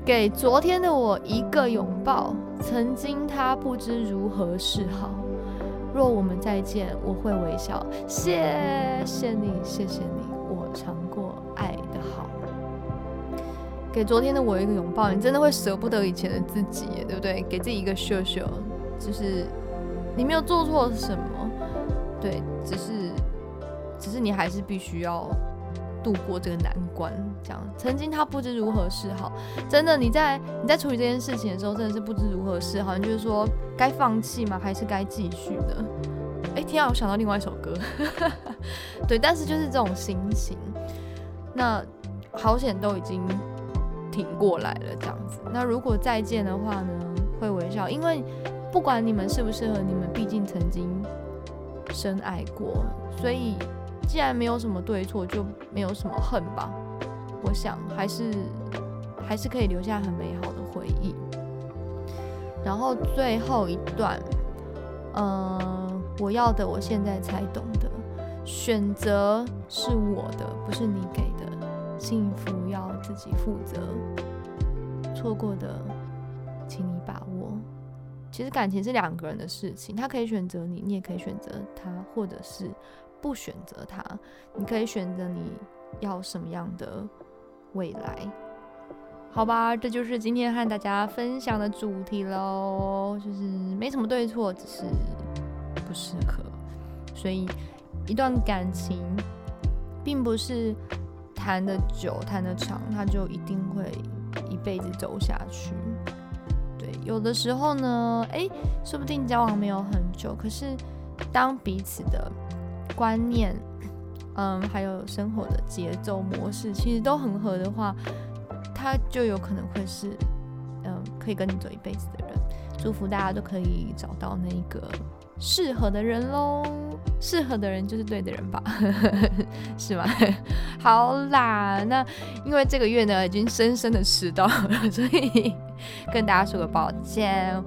给昨天的我一个拥抱，曾经他不知如何是好。若我们再见，我会微笑。谢谢你，谢谢你，我尝过爱的好。给昨天的我一个拥抱，你真的会舍不得以前的自己，对不对？给自己一个秀秀，就是你没有做错什么，对，只是，只是你还是必须要度过这个难关。这样，曾经他不知如何是好，真的，你在你在处理这件事情的时候，真的是不知如何是好，像就是说该放弃吗？还是该继续呢？哎，天啊，我想到另外一首歌，对，但是就是这种心情，那好险都已经。挺过来了，这样子。那如果再见的话呢？会微笑，因为不管你们适不适合，你们毕竟曾经深爱过，所以既然没有什么对错，就没有什么恨吧。我想还是还是可以留下很美好的回忆。然后最后一段，嗯，我要的，我现在才懂得，选择是我的，不是你给的。幸福要自己负责，错过的，请你把握。其实感情是两个人的事情，他可以选择你，你也可以选择他，或者是不选择他。你可以选择你要什么样的未来，好吧？这就是今天和大家分享的主题喽，就是没什么对错，只是不适合。所以，一段感情并不是。谈的久，谈的长，他就一定会一辈子走下去。对，有的时候呢，哎，说不定交往没有很久，可是当彼此的观念，嗯，还有生活的节奏模式，其实都很合的话，他就有可能会是，嗯，可以跟你走一辈子的人。祝福大家都可以找到那个。适合的人喽，适合的人就是对的人吧，[LAUGHS] 是吗？[LAUGHS] 好啦，那因为这个月呢已经深深的迟到了，[LAUGHS] 所以跟大家说个抱歉。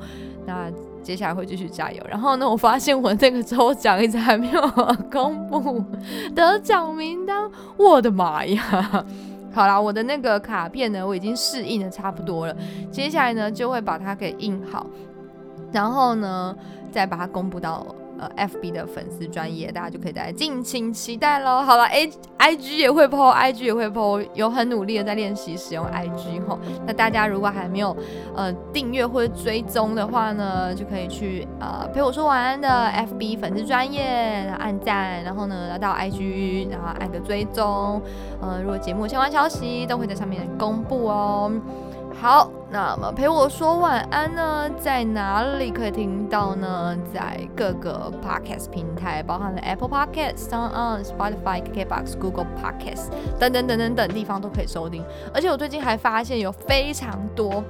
那接下来会继续加油。然后呢，我发现我那个抽奖一直还没有公布得奖名单，我的妈呀！[LAUGHS] 好啦，我的那个卡片呢，我已经适应的差不多了，接下来呢就会把它给印好，然后呢。再把它公布到呃 FB 的粉丝专业，大家就可以再敬请期待喽。好了，A IG 也会 PO，IG 也会 PO，有很努力的在练习使用 IG 吼。那大家如果还没有呃订阅或者追踪的话呢，就可以去呃陪我说晚安的 FB 粉丝专业按赞，然后呢到 IG，然后按个追踪。呃，如果节目相关消息都会在上面公布哦。好，那么陪我说晚安呢，在哪里可以听到呢？在各个 podcast 平台，包含了 Apple Podcast、Sound On、Spotify、Kbox、Google Podcast 等等等等等地方都可以收听。而且我最近还发现有非常多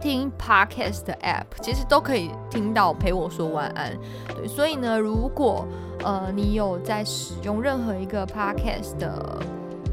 听 podcast 的 app，其实都可以听到陪我说晚安。对，所以呢，如果呃你有在使用任何一个 podcast 的。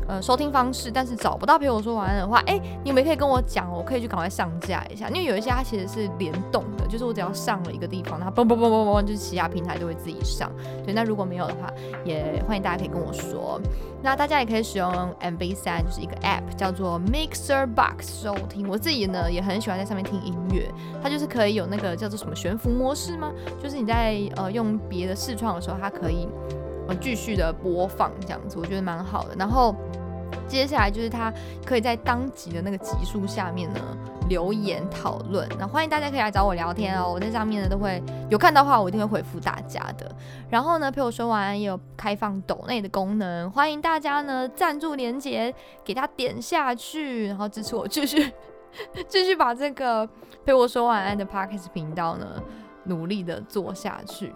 呃，收听方式，但是找不到陪我说晚安的话，哎，你们可以跟我讲，我可以去赶快上架一下，因为有一些它其实是联动的，就是我只要上了一个地方，它嘣嘣嘣嘣嘣，就是其他平台都会自己上。对，那如果没有的话，也欢迎大家可以跟我说。那大家也可以使用 MB 三，就是一个 App 叫做 Mixer Box 收听。我自己呢也很喜欢在上面听音乐，它就是可以有那个叫做什么悬浮模式吗？就是你在呃用别的视窗的时候，它可以。呃，继续的播放这样子，我觉得蛮好的。然后接下来就是他可以在当集的那个集数下面呢留言讨论，那欢迎大家可以来找我聊天哦。我在上面呢都会有看到话，我一定会回复大家的。然后呢，陪我说完也有开放抖内的功能，欢迎大家呢赞助连接给他点下去，然后支持我继续 [LAUGHS] 继续把这个陪我说晚安的 Parkes 频道呢努力的做下去。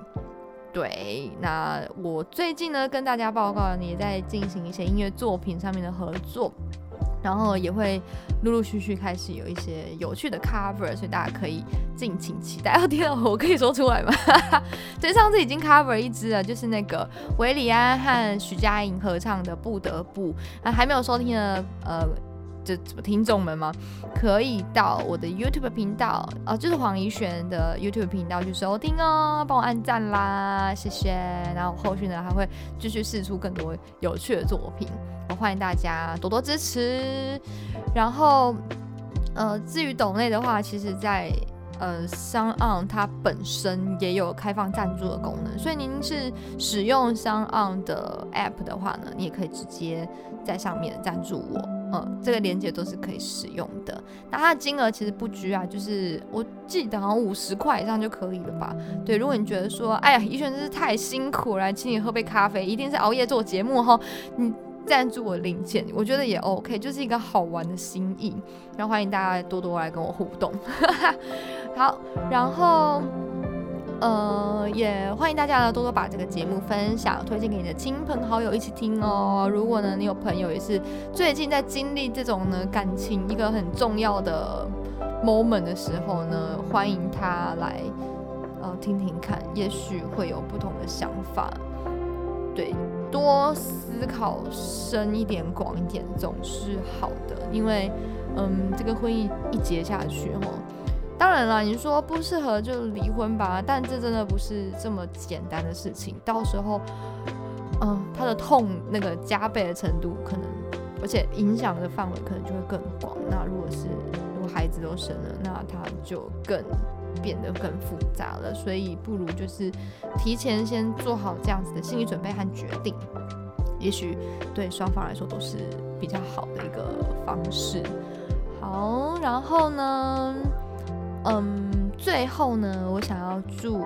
对，那我最近呢跟大家报告，也在进行一些音乐作品上面的合作，然后也会陆陆续续开始有一些有趣的 cover，所以大家可以敬请期待。[LAUGHS] 哦天啊，我可以说出来吗？[LAUGHS] 对，上次已经 cover 一支了，就是那个韦礼安和徐佳莹合唱的《不得不》，啊，还没有收听的呃。这听众们吗？可以到我的 YouTube 频道哦，就是黄怡璇的 YouTube 频道去收听哦，帮我按赞啦，谢谢。然后后续呢还会继续试出更多有趣的作品，我欢迎大家多多支持。然后，呃，至于抖内的话，其实在。呃，商岸它本身也有开放赞助的功能，所以您是使用商岸的 App 的话呢，你也可以直接在上面赞助我，嗯，这个链接都是可以使用的。那它的金额其实不拘啊，就是我记得好像五十块以上就可以了吧？对，如果你觉得说，哎呀，怡璇真是太辛苦了，请你喝杯咖啡，一定是熬夜做节目哈，你。赞助我零钱，我觉得也 OK，就是一个好玩的心意。然后欢迎大家多多来跟我互动。[LAUGHS] 好，然后呃，也欢迎大家呢多多把这个节目分享，推荐给你的亲朋好友一起听哦。如果呢你有朋友也是最近在经历这种呢感情一个很重要的 moment 的时候呢，欢迎他来呃听听看，也许会有不同的想法。对。多思考深一点、广一点总是好的，因为，嗯，这个婚姻一结下去，哈，当然了，你说不适合就离婚吧，但这真的不是这么简单的事情。到时候，嗯，他的痛那个加倍的程度，可能，而且影响的范围可能就会更广。那如果是如果孩子都生了，那他就更。变得更复杂了，所以不如就是提前先做好这样子的心理准备和决定，也许对双方来说都是比较好的一个方式。好，然后呢，嗯，最后呢，我想要祝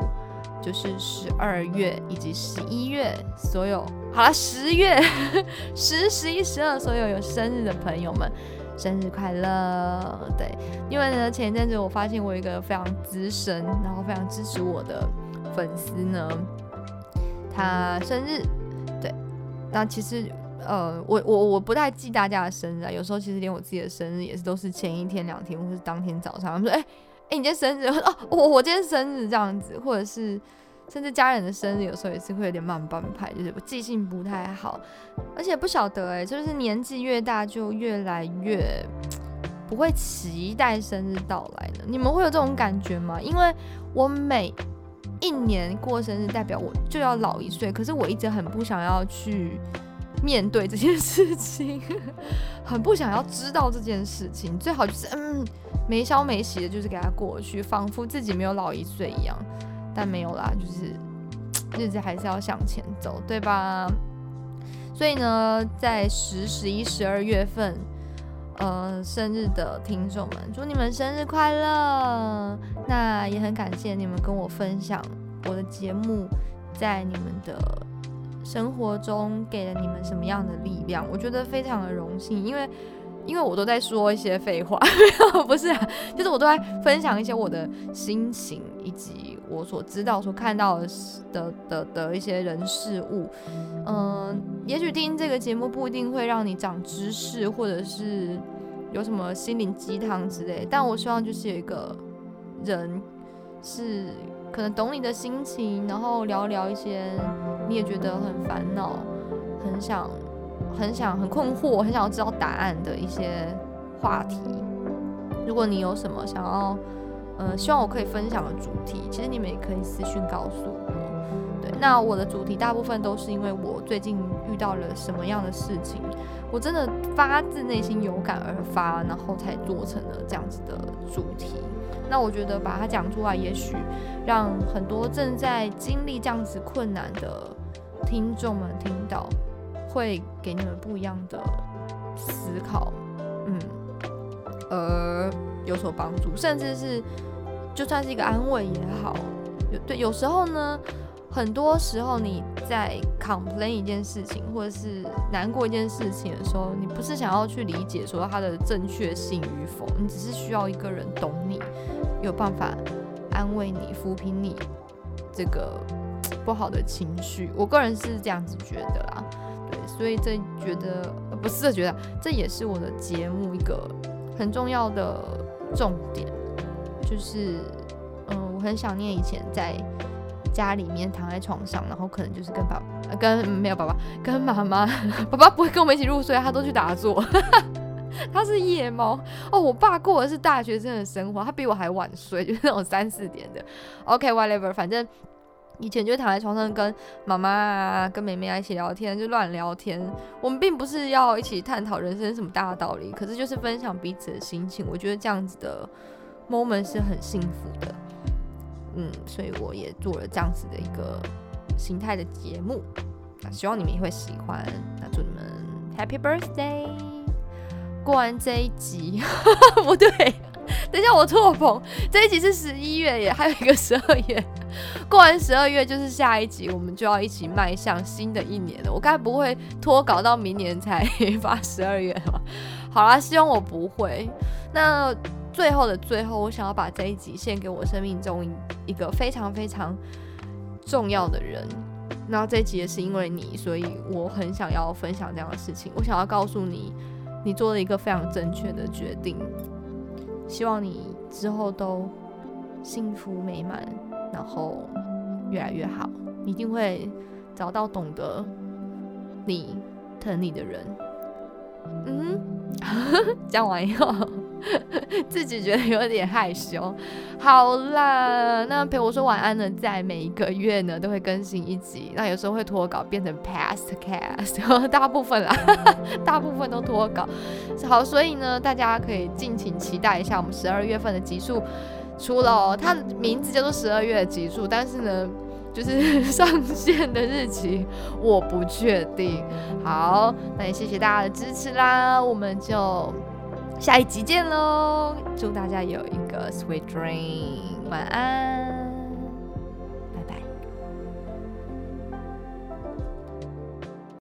就是十二月以及十一月所有，好了，十月 [LAUGHS] 十、十一、十二所有有生日的朋友们。生日快乐！对，因为呢，前一阵子我发现我有一个非常资深，然后非常支持我的粉丝呢，他生日，对，那其实呃，我我我不太记大家的生日啊，有时候其实连我自己的生日也是都是前一天、两天，或是当天早上，他们说，哎哎，你今天生日？[LAUGHS] 哦，我我今天生日这样子，或者是。甚至家人的生日有时候也是会有点慢半拍，就是我记性不太好，而且不晓得哎，就是年纪越大就越来越不会期待生日到来的。你们会有这种感觉吗？因为我每一年过生日，代表我就要老一岁，可是我一直很不想要去面对这件事情，[LAUGHS] 很不想要知道这件事情，最好就是嗯没消没息的，就是给他过去，仿佛自己没有老一岁一样。但没有啦，就是 [TSK] 日子还是要向前走，对吧？所以呢，在十、十一、十二月份，呃，生日的听众们，祝你们生日快乐！那也很感谢你们跟我分享我的节目，在你们的生活中给了你们什么样的力量，我觉得非常的荣幸，因为。因为我都在说一些废话，[LAUGHS] 不是，就是我都在分享一些我的心情，以及我所知道、所看到的的的的一些人事物。嗯，也许听这个节目不一定会让你长知识，或者是有什么心灵鸡汤之类，但我希望就是有一个人是可能懂你的心情，然后聊聊一些你也觉得很烦恼、很想。很想很困惑，很想要知道答案的一些话题。如果你有什么想要，呃，希望我可以分享的主题，其实你们也可以私信告诉我。对，那我的主题大部分都是因为我最近遇到了什么样的事情，我真的发自内心有感而发，然后才做成了这样子的主题。那我觉得把它讲出来，也许让很多正在经历这样子困难的听众们听到。会给你们不一样的思考，嗯，而有所帮助，甚至是就算是一个安慰也好。有对，有时候呢，很多时候你在 complain 一件事情，或者是难过一件事情的时候，你不是想要去理解说它的正确性与否，你只是需要一个人懂你，有办法安慰你、抚平你这个 [TSK] 不好的情绪。我个人是这样子觉得啦。所以这觉得不是觉得，这也是我的节目一个很重要的重点，就是嗯，我很想念以前在家里面躺在床上，然后可能就是跟爸跟没有爸爸跟妈妈，[LAUGHS] 爸爸不会跟我们一起入睡，他都去打坐，[LAUGHS] 他是夜猫哦。我爸过的是大学生的生活，他比我还晚睡，就是那种三四点的。OK，whatever，反正以前就躺在床上跟妈妈啊、跟妹妹啊一起聊天，就乱聊天。我们并不是要一起探讨人生什么大道理，可是就是分享彼此的心情。我觉得这样子的 moment 是很幸福的。嗯，所以我也做了这样子的一个形态的节目，那希望你们也会喜欢。那祝你们 Happy Birthday！过完这一集，[LAUGHS] 不对，等一下我错棚，这一集是十一月耶，还有一个十二月。过完十二月就是下一集，我们就要一起迈向新的一年了。我该不会拖稿到明年才发十二月吧？好啦，希望我不会。那。最后的最后，我想要把这一集献给我生命中一个非常非常重要的人。然后这一集也是因为你，所以我很想要分享这样的事情。我想要告诉你，你做了一个非常正确的决定。希望你之后都幸福美满，然后越来越好。一定会找到懂得你、疼你的人。嗯，[LAUGHS] 讲完以后。[LAUGHS] 自己觉得有点害羞。好啦，那陪我说晚安呢，在每一个月呢都会更新一集。那有时候会脱稿变成 past cast，[LAUGHS] 大部分啦，大部分都脱稿。好，所以呢，大家可以尽情期待一下我们十二月份的集数出了。它名字叫做十二月的集数，但是呢，就是 [LAUGHS] 上线的日期我不确定。好，那也谢谢大家的支持啦，我们就。下一集见喽！祝大家有一个 sweet dream，晚安。